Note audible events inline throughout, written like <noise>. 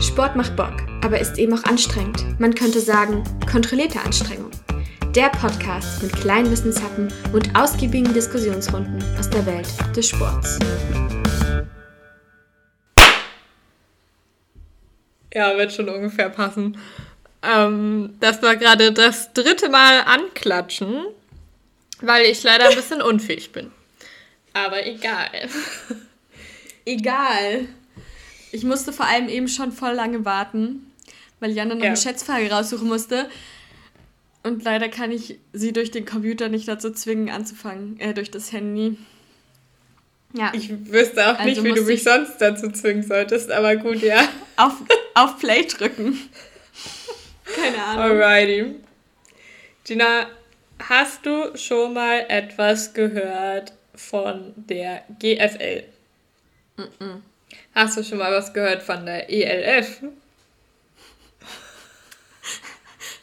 Sport macht Bock, aber ist eben auch anstrengend. Man könnte sagen, kontrollierte Anstrengung. Der Podcast mit kleinen Wissenshappen und ausgiebigen Diskussionsrunden aus der Welt des Sports. Ja, wird schon ungefähr passen. Ähm, das war gerade das dritte Mal anklatschen, weil ich leider ein bisschen <laughs> unfähig bin. Aber egal. Egal. Ich musste vor allem eben schon voll lange warten, weil Jana noch ja. eine Schätzfrage raussuchen musste. Und leider kann ich sie durch den Computer nicht dazu zwingen, anzufangen, äh, durch das Handy. Ja. Ich wüsste auch also nicht, wie du mich sonst dazu zwingen solltest, aber gut, ja. auf, auf Play drücken. <laughs> Keine Ahnung. Alrighty. Gina, hast du schon mal etwas gehört von der GFL? Mm, -mm. Hast du schon mal was gehört von der ELF?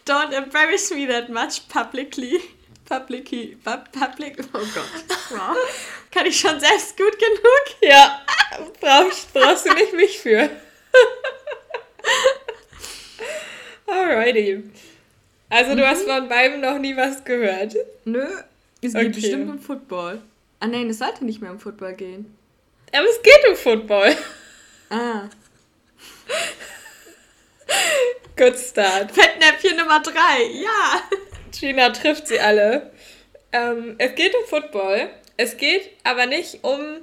Don't embarrass me that much publicly. Publicly. Public. Oh Gott. Wow. Kann ich schon selbst gut genug? Ja. Brauchst, brauchst du nicht mich für. Alrighty. Also, du mhm. hast von beiden noch nie was gehört? Nö. Es okay. geht bestimmt um Football. Ah, nein, es sollte nicht mehr um Football gehen. Aber es geht um Football. Ah. Good start. Fettnäpfchen Nummer 3, ja. Gina trifft sie alle. Ähm, es geht um Football. Es geht aber nicht um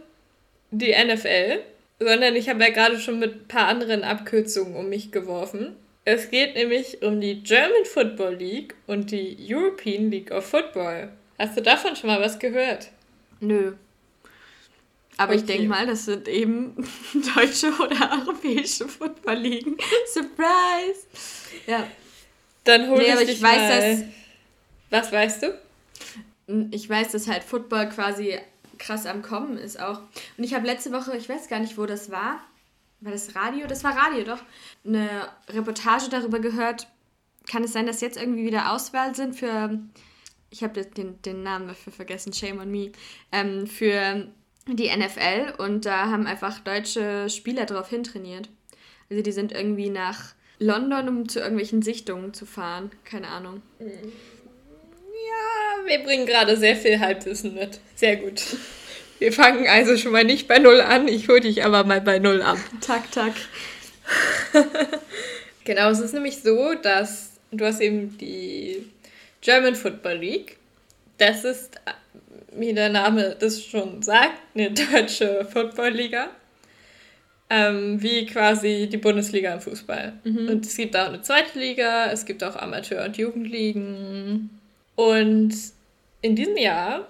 die NFL, sondern ich habe ja gerade schon mit ein paar anderen Abkürzungen um mich geworfen. Es geht nämlich um die German Football League und die European League of Football. Hast du davon schon mal was gehört? Nö. Aber okay. ich denke mal, das sind eben <laughs> deutsche oder europäische Football-Ligen. <laughs> Surprise! Ja. Dann hol nee, ich, ich weiß, dass. Was weißt du? Ich weiß, dass halt Football quasi krass am Kommen ist auch. Und ich habe letzte Woche, ich weiß gar nicht, wo das war. War das Radio? Das war Radio, doch. Eine Reportage darüber gehört. Kann es sein, dass jetzt irgendwie wieder Auswahl sind für. Ich habe den, den Namen dafür vergessen, shame on me. Ähm, für die NFL und da haben einfach deutsche Spieler drauf hintrainiert. Also die sind irgendwie nach London, um zu irgendwelchen Sichtungen zu fahren. Keine Ahnung. Ja, wir bringen gerade sehr viel Halbwissen mit. Sehr gut. Wir fangen also schon mal nicht bei Null an. Ich hole dich aber mal bei Null ab. Tak, tak. <laughs> genau, es ist nämlich so, dass du hast eben die German Football League. Das ist wie der Name das schon sagt, eine deutsche Footballliga. Ähm, wie quasi die Bundesliga im Fußball. Mhm. Und es gibt auch eine zweite Liga, es gibt auch Amateur- und Jugendligen. Und in diesem Jahr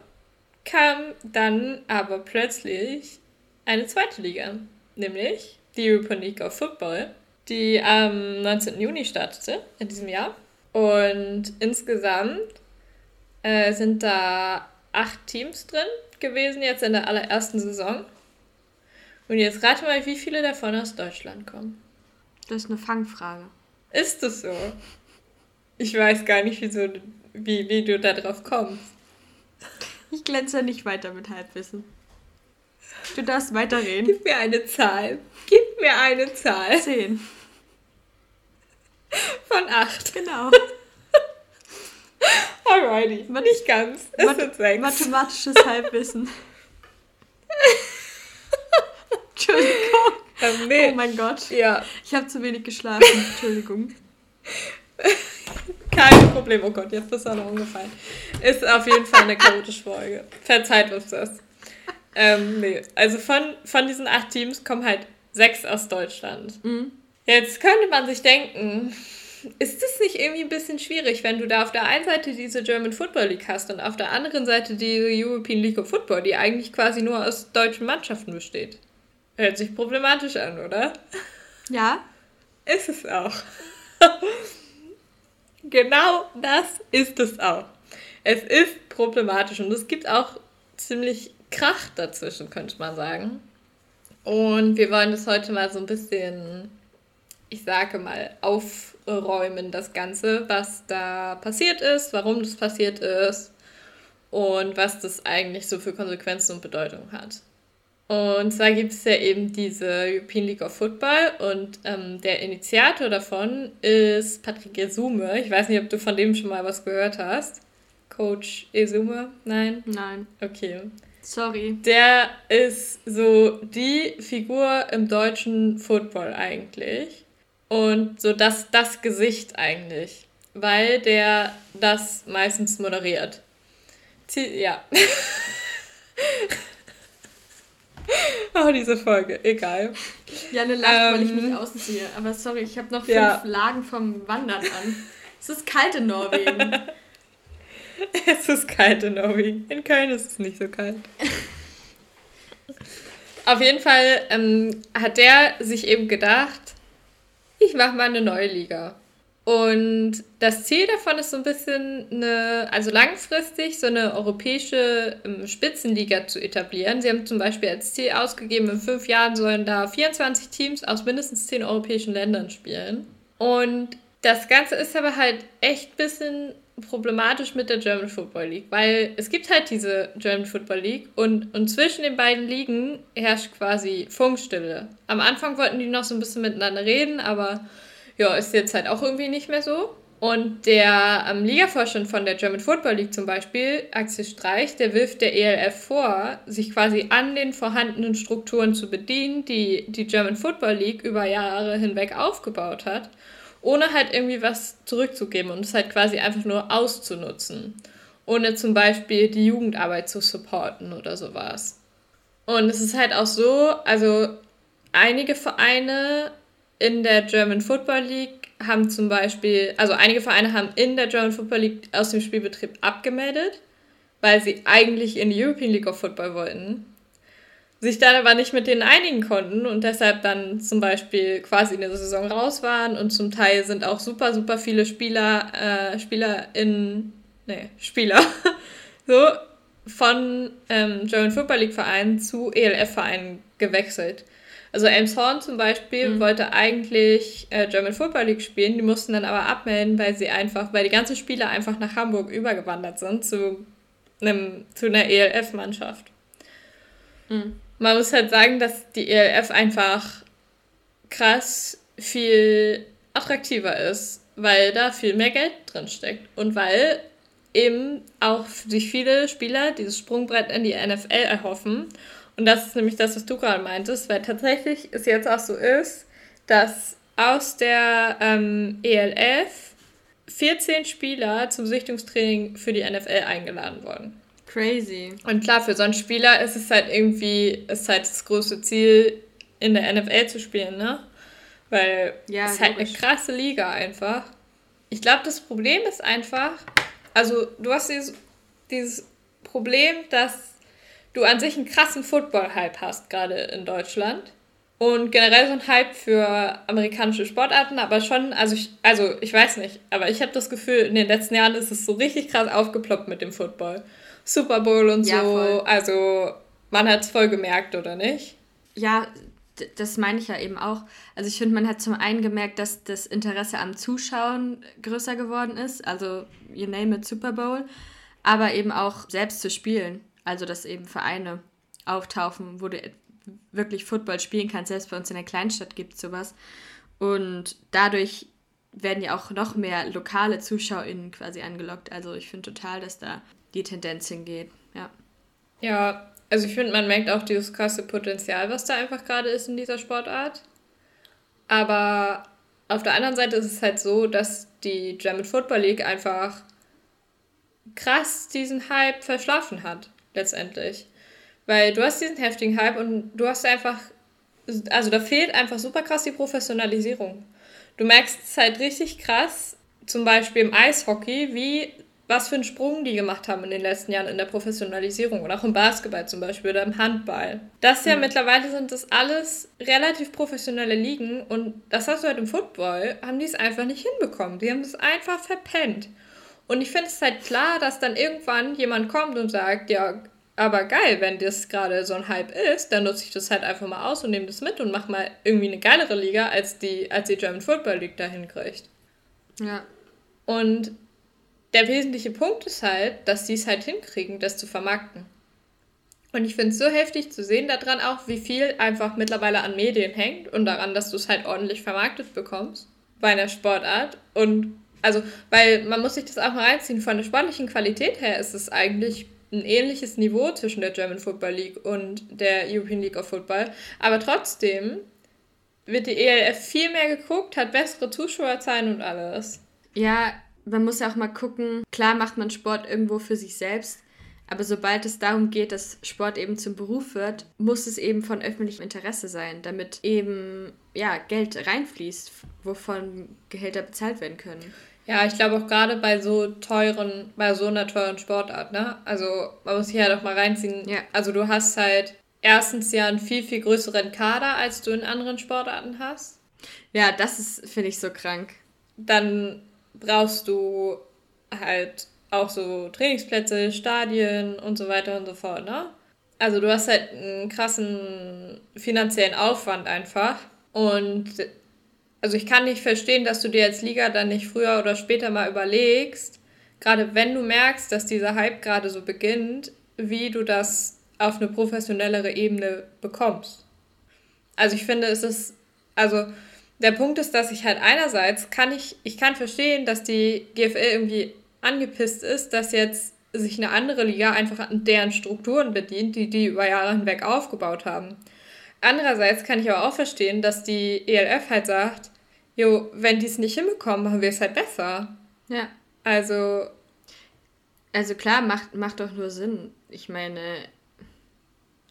kam dann aber plötzlich eine zweite Liga, nämlich die European League of Football, die am 19. Juni startete in diesem Jahr. Und insgesamt äh, sind da acht Teams drin gewesen, jetzt in der allerersten Saison. Und jetzt rate mal, wie viele davon aus Deutschland kommen. Das ist eine Fangfrage. Ist das so? Ich weiß gar nicht, wieso, wie, wie du da drauf kommst. Ich glänze nicht weiter mit Halbwissen. Du darfst weiterreden. Gib mir eine Zahl. Gib mir eine Zahl. Zehn. Von acht. Genau. <laughs> Alrighty, Mat nicht ganz. Es Mat sind sechs. Mathematisches Halbwissen. <laughs> Entschuldigung. Ähm, nee. Oh mein Gott. Ja. Ich habe zu wenig geschlafen. Entschuldigung. <laughs> Kein Problem. Oh Gott, jetzt du auch noch umgefallen. Ist auf jeden Fall eine chaotische Folge. Verzeiht uns das. Ähm, nee. Also von, von diesen acht Teams kommen halt sechs aus Deutschland. Mhm. Jetzt könnte man sich denken, ist das nicht irgendwie ein bisschen schwierig, wenn du da auf der einen Seite diese German Football League hast und auf der anderen Seite die European League of Football, die eigentlich quasi nur aus deutschen Mannschaften besteht? Hört sich problematisch an, oder? Ja. Ist es auch. <laughs> genau das ist es auch. Es ist problematisch und es gibt auch ziemlich Krach dazwischen, könnte man sagen. Und wir wollen das heute mal so ein bisschen, ich sage mal, auf aufräumen, das Ganze, was da passiert ist, warum das passiert ist und was das eigentlich so für Konsequenzen und Bedeutung hat. Und zwar gibt es ja eben diese European League of Football und ähm, der Initiator davon ist Patrick Esume. Ich weiß nicht, ob du von dem schon mal was gehört hast. Coach Esume? Nein? Nein. Okay. Sorry. Der ist so die Figur im deutschen Football eigentlich. Und so das, das Gesicht eigentlich. Weil der das meistens moderiert. Ja. <laughs> Oh, diese Folge, egal. Janne lacht, ähm, weil ich mich ähm, ausziehe. Aber sorry, ich habe noch fünf ja. Lagen vom Wandern an. Es ist kalt in Norwegen. <laughs> es ist kalt in Norwegen. In Köln ist es nicht so kalt. <laughs> Auf jeden Fall ähm, hat der sich eben gedacht, ich mache mal eine neue Liga. Und das Ziel davon ist so ein bisschen eine, also langfristig so eine europäische ähm, Spitzenliga zu etablieren. Sie haben zum Beispiel als Ziel ausgegeben, in fünf Jahren sollen da 24 Teams aus mindestens zehn europäischen Ländern spielen. Und das Ganze ist aber halt echt ein bisschen problematisch mit der German Football League, weil es gibt halt diese German Football League und, und zwischen den beiden Ligen herrscht quasi Funkstille. Am Anfang wollten die noch so ein bisschen miteinander reden, aber ja, ist jetzt halt auch irgendwie nicht mehr so. Und der ähm, Ligavorstand von der German Football League zum Beispiel, Axel Streich, der wirft der ELF vor, sich quasi an den vorhandenen Strukturen zu bedienen, die die German Football League über Jahre hinweg aufgebaut hat, ohne halt irgendwie was zurückzugeben und es halt quasi einfach nur auszunutzen, ohne zum Beispiel die Jugendarbeit zu supporten oder sowas. Und es ist halt auch so, also einige Vereine in der German Football League haben zum Beispiel, also einige Vereine haben in der German Football League aus dem Spielbetrieb abgemeldet, weil sie eigentlich in die European League of Football wollten, sich dann aber nicht mit denen einigen konnten und deshalb dann zum Beispiel quasi in der Saison raus waren und zum Teil sind auch super, super viele Spieler, äh, Spieler in, nee, Spieler, <laughs> so von ähm, German Football League Vereinen zu ELF Vereinen gewechselt. Also Elmshorn zum Beispiel mhm. wollte eigentlich äh, German Football League spielen, die mussten dann aber abmelden, weil sie einfach, weil die ganzen Spieler einfach nach Hamburg übergewandert sind zu, einem, zu einer ELF-Mannschaft. Mhm. Man muss halt sagen, dass die ELF einfach krass viel attraktiver ist, weil da viel mehr Geld drin steckt und weil eben auch sich viele Spieler dieses Sprungbrett in die NFL erhoffen und das ist nämlich das, was du gerade meintest, weil tatsächlich es jetzt auch so ist, dass aus der ähm, ELF 14 Spieler zum Sichtungstraining für die NFL eingeladen wurden. Crazy. Und klar, für so einen Spieler ist es halt irgendwie, ist halt das große Ziel, in der NFL zu spielen, ne? Weil ja, es ist halt eine krasse Liga einfach. Ich glaube, das Problem ist einfach, also du hast dieses, dieses Problem, dass du an sich einen krassen Football-Hype hast, gerade in Deutschland. Und generell so ein Hype für amerikanische Sportarten, aber schon, also ich, also ich weiß nicht, aber ich habe das Gefühl, in den letzten Jahren ist es so richtig krass aufgeploppt mit dem Football. Super Bowl und ja, so, voll. also man hat es voll gemerkt, oder nicht? Ja, das meine ich ja eben auch. Also ich finde, man hat zum einen gemerkt, dass das Interesse am Zuschauen größer geworden ist, also you name it Super Bowl, aber eben auch selbst zu spielen. Also, dass eben Vereine auftauchen, wo du wirklich Football spielen kannst. Selbst bei uns in der Kleinstadt gibt es sowas. Und dadurch werden ja auch noch mehr lokale ZuschauerInnen quasi angelockt. Also ich finde total, dass da die Tendenz hingeht. Ja. Ja, also ich finde, man merkt auch dieses krasse Potenzial, was da einfach gerade ist in dieser Sportart. Aber auf der anderen Seite ist es halt so, dass die German Football League einfach krass diesen Hype verschlafen hat letztendlich. Weil du hast diesen heftigen Hype und du hast einfach, also da fehlt einfach super krass die Professionalisierung. Du merkst es halt richtig krass, zum Beispiel im Eishockey, wie was für einen Sprung die gemacht haben in den letzten Jahren in der Professionalisierung und auch im Basketball zum Beispiel oder im Handball. Das ja mhm. mittlerweile sind das alles relativ professionelle Ligen und das hast du halt im Football, haben die es einfach nicht hinbekommen. Die haben es einfach verpennt. Und ich finde es halt klar, dass dann irgendwann jemand kommt und sagt, ja, aber geil, wenn das gerade so ein Hype ist, dann nutze ich das halt einfach mal aus und nehme das mit und mache mal irgendwie eine geilere Liga, als die, als die German Football League dahin kriegt. Ja. Und der wesentliche Punkt ist halt, dass sie es halt hinkriegen, das zu vermarkten. Und ich finde es so heftig zu sehen daran auch, wie viel einfach mittlerweile an Medien hängt und daran, dass du es halt ordentlich vermarktet bekommst bei einer Sportart. Und also, weil man muss sich das auch mal reinziehen, von der sportlichen Qualität her ist es eigentlich ein ähnliches Niveau zwischen der German Football League und der European League of Football. Aber trotzdem wird die ELF viel mehr geguckt, hat bessere Zuschauerzahlen und alles. Ja, man muss ja auch mal gucken, klar macht man Sport irgendwo für sich selbst, aber sobald es darum geht, dass Sport eben zum Beruf wird, muss es eben von öffentlichem Interesse sein, damit eben ja, Geld reinfließt, wovon Gehälter bezahlt werden können. Ja, ich glaube auch gerade bei so teuren, bei so einer teuren Sportart, ne? Also man muss hier ja doch mal reinziehen. Ja. Also du hast halt erstens ja einen viel, viel größeren Kader, als du in anderen Sportarten hast. Ja, das ist, finde ich, so krank. Dann brauchst du halt auch so Trainingsplätze, Stadien und so weiter und so fort, ne? Also du hast halt einen krassen finanziellen Aufwand einfach. Und also ich kann nicht verstehen, dass du dir als Liga dann nicht früher oder später mal überlegst, gerade wenn du merkst, dass dieser Hype gerade so beginnt, wie du das auf eine professionellere Ebene bekommst. Also ich finde, es ist, also der Punkt ist, dass ich halt einerseits kann ich, ich kann verstehen, dass die GFL irgendwie angepisst ist, dass jetzt sich eine andere Liga einfach an deren Strukturen bedient, die die über Jahre hinweg aufgebaut haben. Andererseits kann ich aber auch verstehen, dass die ELF halt sagt, jo, wenn die es nicht hinbekommen, machen wir es halt besser. Ja. Also. Also klar, macht, macht doch nur Sinn. Ich meine,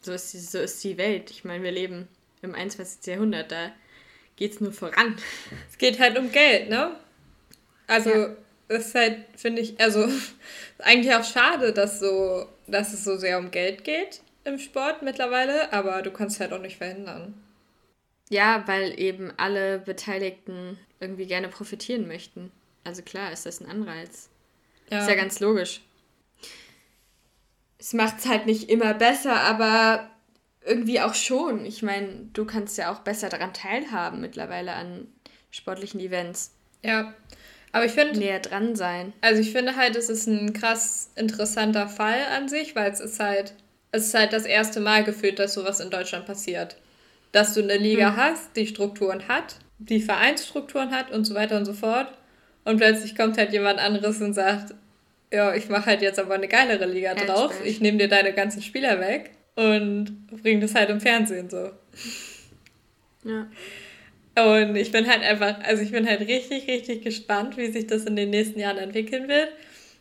so ist, die, so ist die Welt. Ich meine, wir leben im 21. Jahrhundert, da geht es nur voran. Es geht halt um Geld, ne? Also, ja. das ist halt, finde ich, also <laughs> eigentlich auch schade, dass, so, dass es so sehr um Geld geht im Sport mittlerweile, aber du kannst es halt auch nicht verhindern. Ja, weil eben alle Beteiligten irgendwie gerne profitieren möchten. Also klar, ist das ein Anreiz. Ja. Ist ja ganz logisch es macht es halt nicht immer besser, aber irgendwie auch schon. Ich meine, du kannst ja auch besser daran teilhaben mittlerweile an sportlichen Events. Ja, aber ich finde. Näher dran sein. Also ich finde halt, es ist ein krass interessanter Fall an sich, weil es ist halt, es ist halt das erste Mal gefühlt, dass sowas in Deutschland passiert. Dass du eine Liga hm. hast, die Strukturen hat, die Vereinsstrukturen hat und so weiter und so fort. Und plötzlich kommt halt jemand anderes und sagt, ja, ich mache halt jetzt aber eine geilere Liga drauf. Ich nehme dir deine ganzen Spieler weg und bringe das halt im Fernsehen so. Ja. Und ich bin halt einfach, also ich bin halt richtig, richtig gespannt, wie sich das in den nächsten Jahren entwickeln wird.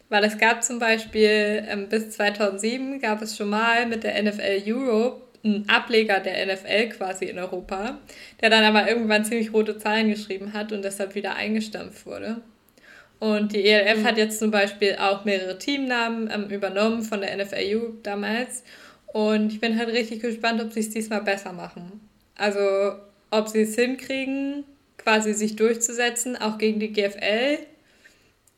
Weil es gab zum Beispiel ähm, bis 2007 gab es schon mal mit der NFL Europe einen Ableger der NFL quasi in Europa, der dann aber irgendwann ziemlich rote Zahlen geschrieben hat und deshalb wieder eingestampft wurde. Und die ELF mhm. hat jetzt zum Beispiel auch mehrere Teamnamen ähm, übernommen von der NFLU damals. Und ich bin halt richtig gespannt, ob sie es diesmal besser machen. Also, ob sie es hinkriegen, quasi sich durchzusetzen, auch gegen die GFL.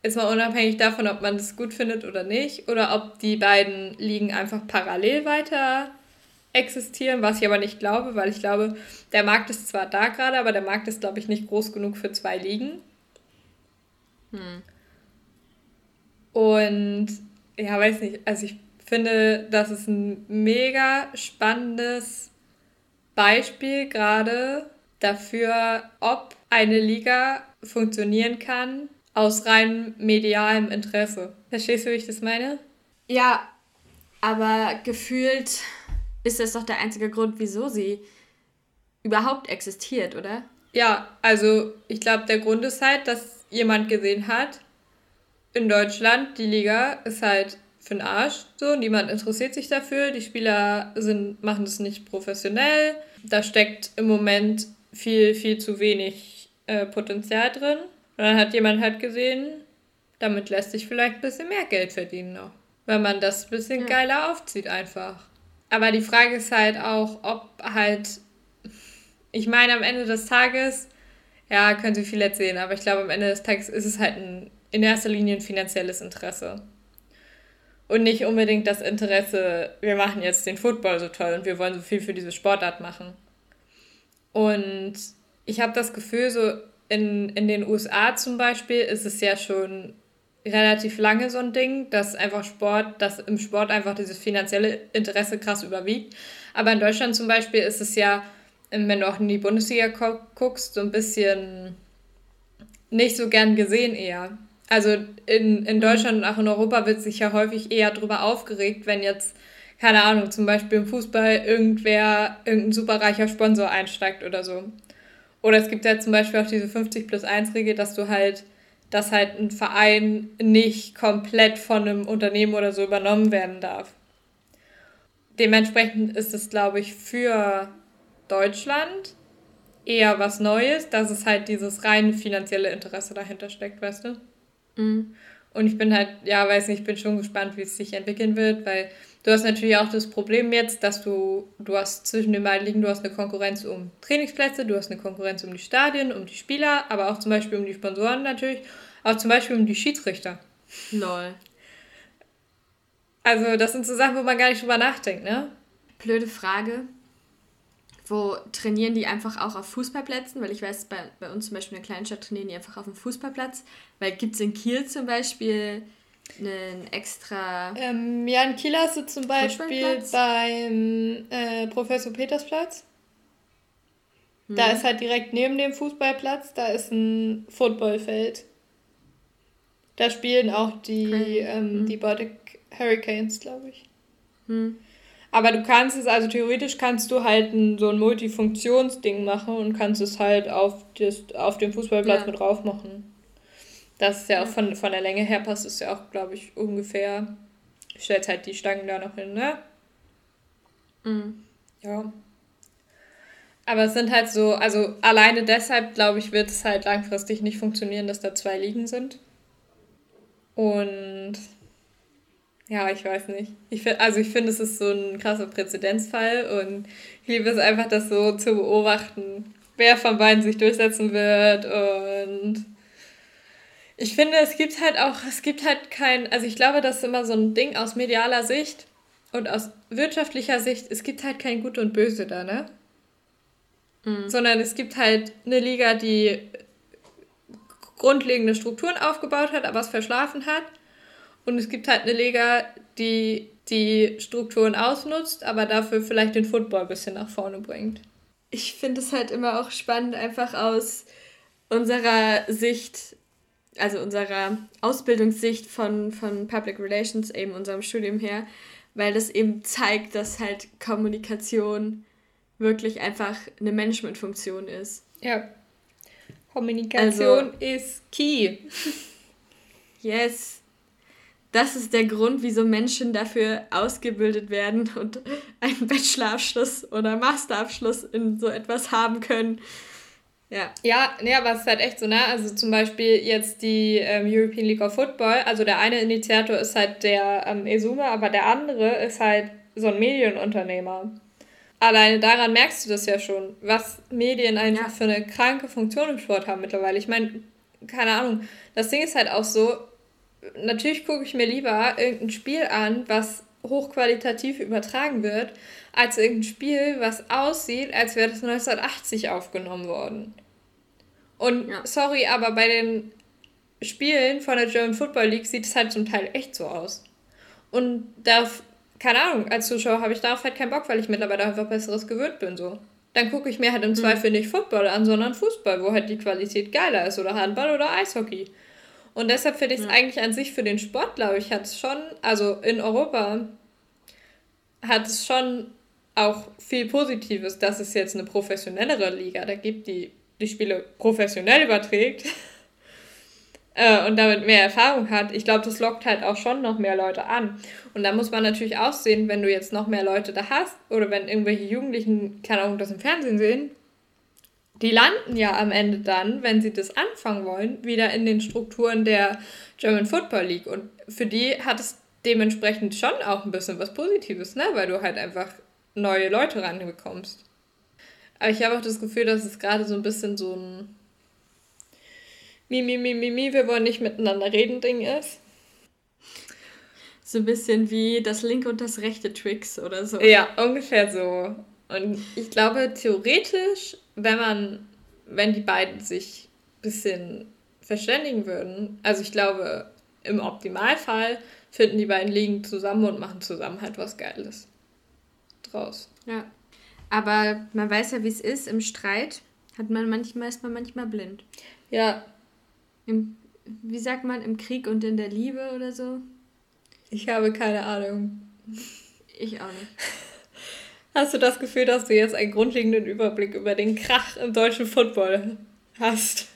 Ist mal unabhängig davon, ob man das gut findet oder nicht. Oder ob die beiden Ligen einfach parallel weiter existieren, was ich aber nicht glaube, weil ich glaube, der Markt ist zwar da gerade, aber der Markt ist, glaube ich, nicht groß genug für zwei Ligen. Hm. Und ja, weiß nicht, also ich finde, das ist ein mega spannendes Beispiel gerade dafür, ob eine Liga funktionieren kann aus rein medialem Interesse. Verstehst du, wie ich das meine? Ja, aber gefühlt ist das doch der einzige Grund, wieso sie überhaupt existiert, oder? Ja, also ich glaube, der Grund ist halt, dass jemand gesehen hat, in Deutschland, die Liga ist halt für den Arsch. So, niemand interessiert sich dafür. Die Spieler sind, machen das nicht professionell. Da steckt im Moment viel, viel zu wenig äh, Potenzial drin. Und dann hat jemand halt gesehen, damit lässt sich vielleicht ein bisschen mehr Geld verdienen noch. Wenn man das ein bisschen ja. geiler aufzieht einfach. Aber die Frage ist halt auch, ob halt, ich meine, am Ende des Tages ja, können Sie viel erzählen, aber ich glaube, am Ende des Tages ist es halt ein, in erster Linie ein finanzielles Interesse. Und nicht unbedingt das Interesse, wir machen jetzt den Football so toll und wir wollen so viel für diese Sportart machen. Und ich habe das Gefühl, so in, in den USA zum Beispiel ist es ja schon relativ lange so ein Ding, dass einfach Sport, dass im Sport einfach dieses finanzielle Interesse krass überwiegt. Aber in Deutschland zum Beispiel ist es ja, wenn du auch in die Bundesliga guckst, so ein bisschen nicht so gern gesehen eher. Also in, in Deutschland und auch in Europa wird sich ja häufig eher darüber aufgeregt, wenn jetzt, keine Ahnung, zum Beispiel im Fußball irgendwer, irgendein superreicher Sponsor einsteigt oder so. Oder es gibt ja zum Beispiel auch diese 50 plus 1 Regel, dass du halt, dass halt ein Verein nicht komplett von einem Unternehmen oder so übernommen werden darf. Dementsprechend ist es, glaube ich, für Deutschland eher was Neues, dass es halt dieses reine finanzielle Interesse dahinter steckt, weißt du? Mhm. Und ich bin halt, ja, weiß nicht, ich bin schon gespannt, wie es sich entwickeln wird, weil du hast natürlich auch das Problem jetzt, dass du, du hast zwischen den beiden Ligen, du hast eine Konkurrenz um Trainingsplätze, du hast eine Konkurrenz um die Stadien, um die Spieler, aber auch zum Beispiel um die Sponsoren natürlich, auch zum Beispiel um die Schiedsrichter. Lol. Also, das sind so Sachen, wo man gar nicht drüber nachdenkt, ne? Blöde Frage wo trainieren die einfach auch auf Fußballplätzen, weil ich weiß, bei, bei uns zum Beispiel in der Kleinstadt trainieren die einfach auf dem Fußballplatz, weil gibt es in Kiel zum Beispiel einen extra... Ähm, ja, in Kiel hast du zum Beispiel beim äh, Professor Petersplatz, hm. da ist halt direkt neben dem Fußballplatz, da ist ein Footballfeld. Da spielen auch die, ähm, hm. die Baltic Hurricanes, glaube ich. Hm. Aber du kannst es, also theoretisch kannst du halt ein, so ein Multifunktionsding machen und kannst es halt auf, das, auf dem Fußballplatz ja. mit drauf machen. Das ist ja auch von, von der Länge her passt es ja auch, glaube ich, ungefähr. Du stellst halt die Stangen da noch hin, ne? Mhm. Ja. Aber es sind halt so, also alleine deshalb, glaube ich, wird es halt langfristig nicht funktionieren, dass da zwei Ligen sind. Und ja, ich weiß nicht. Ich find, also ich finde, es ist so ein krasser Präzedenzfall und ich liebe es einfach, das so zu beobachten, wer von beiden sich durchsetzen wird und ich finde, es gibt halt auch, es gibt halt kein, also ich glaube, das ist immer so ein Ding aus medialer Sicht und aus wirtschaftlicher Sicht, es gibt halt kein Gut und Böse da, ne? Mhm. Sondern es gibt halt eine Liga, die grundlegende Strukturen aufgebaut hat, aber es verschlafen hat und es gibt halt eine Liga, die die Strukturen ausnutzt, aber dafür vielleicht den Football ein bisschen nach vorne bringt. Ich finde es halt immer auch spannend, einfach aus unserer Sicht, also unserer Ausbildungssicht von, von Public Relations, eben unserem Studium her, weil das eben zeigt, dass halt Kommunikation wirklich einfach eine Managementfunktion ist. Ja. Kommunikation also, ist key. <laughs> Yes das ist der Grund, wieso Menschen dafür ausgebildet werden und einen Bachelorabschluss oder Masterabschluss in so etwas haben können. Ja. Ja, nee, aber es ist halt echt so, ne? Also zum Beispiel jetzt die ähm, European League of Football, also der eine Initiator ist halt der ähm, Esume, aber der andere ist halt so ein Medienunternehmer. Alleine daran merkst du das ja schon, was Medien einfach ja. für eine kranke Funktion im Sport haben mittlerweile. Ich meine, keine Ahnung, das Ding ist halt auch so, natürlich gucke ich mir lieber irgendein Spiel an, was hochqualitativ übertragen wird, als irgendein Spiel, was aussieht, als wäre das 1980 aufgenommen worden. Und ja. sorry, aber bei den Spielen von der German Football League sieht es halt zum Teil echt so aus. Und da, keine Ahnung, als Zuschauer habe ich darauf halt keinen Bock, weil ich mittlerweile einfach Besseres gewöhnt bin, so. Dann gucke ich mir halt im mhm. Zweifel nicht Football an, sondern Fußball, wo halt die Qualität geiler ist, oder Handball oder Eishockey. Und deshalb finde ich es ja. eigentlich an sich für den Sport, glaube ich, hat es schon, also in Europa hat es schon auch viel Positives, dass es jetzt eine professionellere Liga da gibt, die die Spiele professionell überträgt <laughs> äh, und damit mehr Erfahrung hat. Ich glaube, das lockt halt auch schon noch mehr Leute an. Und da muss man natürlich auch sehen, wenn du jetzt noch mehr Leute da hast oder wenn irgendwelche Jugendlichen, keine Ahnung, das im Fernsehen sehen, die landen ja am Ende dann, wenn sie das anfangen wollen, wieder in den Strukturen der German Football League. Und für die hat es dementsprechend schon auch ein bisschen was Positives, ne? weil du halt einfach neue Leute ranbekommst. Aber ich habe auch das Gefühl, dass es gerade so ein bisschen so ein Mi, mi, mi, mi, mi, wir wollen nicht miteinander reden Ding ist. So ein bisschen wie das linke und das rechte Tricks oder so. Ja, ungefähr so. Und ich glaube, theoretisch wenn man, wenn die beiden sich ein bisschen verständigen würden, also ich glaube, im Optimalfall finden die beiden Ligen zusammen und machen zusammen halt was Geiles draus. Ja. Aber man weiß ja, wie es ist. Im Streit hat man manchmal, ist man manchmal blind. Ja. Im, wie sagt man, im Krieg und in der Liebe oder so? Ich habe keine Ahnung. Ich auch nicht. <laughs> Hast du das Gefühl, dass du jetzt einen grundlegenden Überblick über den Krach im deutschen Football hast?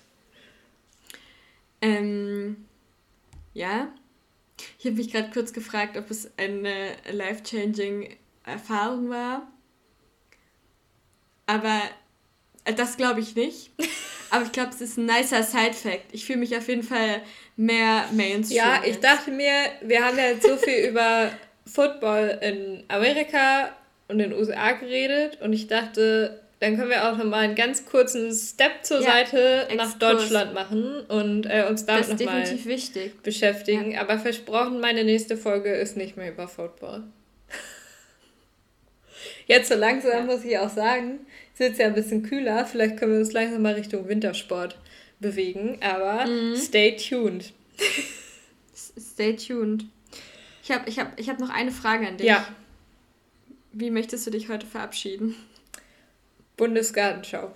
Ähm, ja. Ich habe mich gerade kurz gefragt, ob es eine life-changing Erfahrung war. Aber äh, das glaube ich nicht. <laughs> Aber ich glaube, es ist ein nicer Side-Fact. Ich fühle mich auf jeden Fall mehr Mainstream. Ja, ich dachte mir, wir haben ja so viel <laughs> über Football in Amerika und in den USA geredet und ich dachte, dann können wir auch nochmal einen ganz kurzen Step zur ja, Seite nach Deutschland machen und äh, uns damit nochmal beschäftigen. Ja. Aber versprochen, meine nächste Folge ist nicht mehr über Football. <laughs> Jetzt so langsam ja. muss ich auch sagen, es wird ja ein bisschen kühler. Vielleicht können wir uns langsam mal Richtung Wintersport bewegen. Aber mhm. stay tuned. Stay tuned. Ich habe ich hab, ich hab noch eine Frage an dich. Ja. Wie möchtest du dich heute verabschieden? Bundesgartenschau.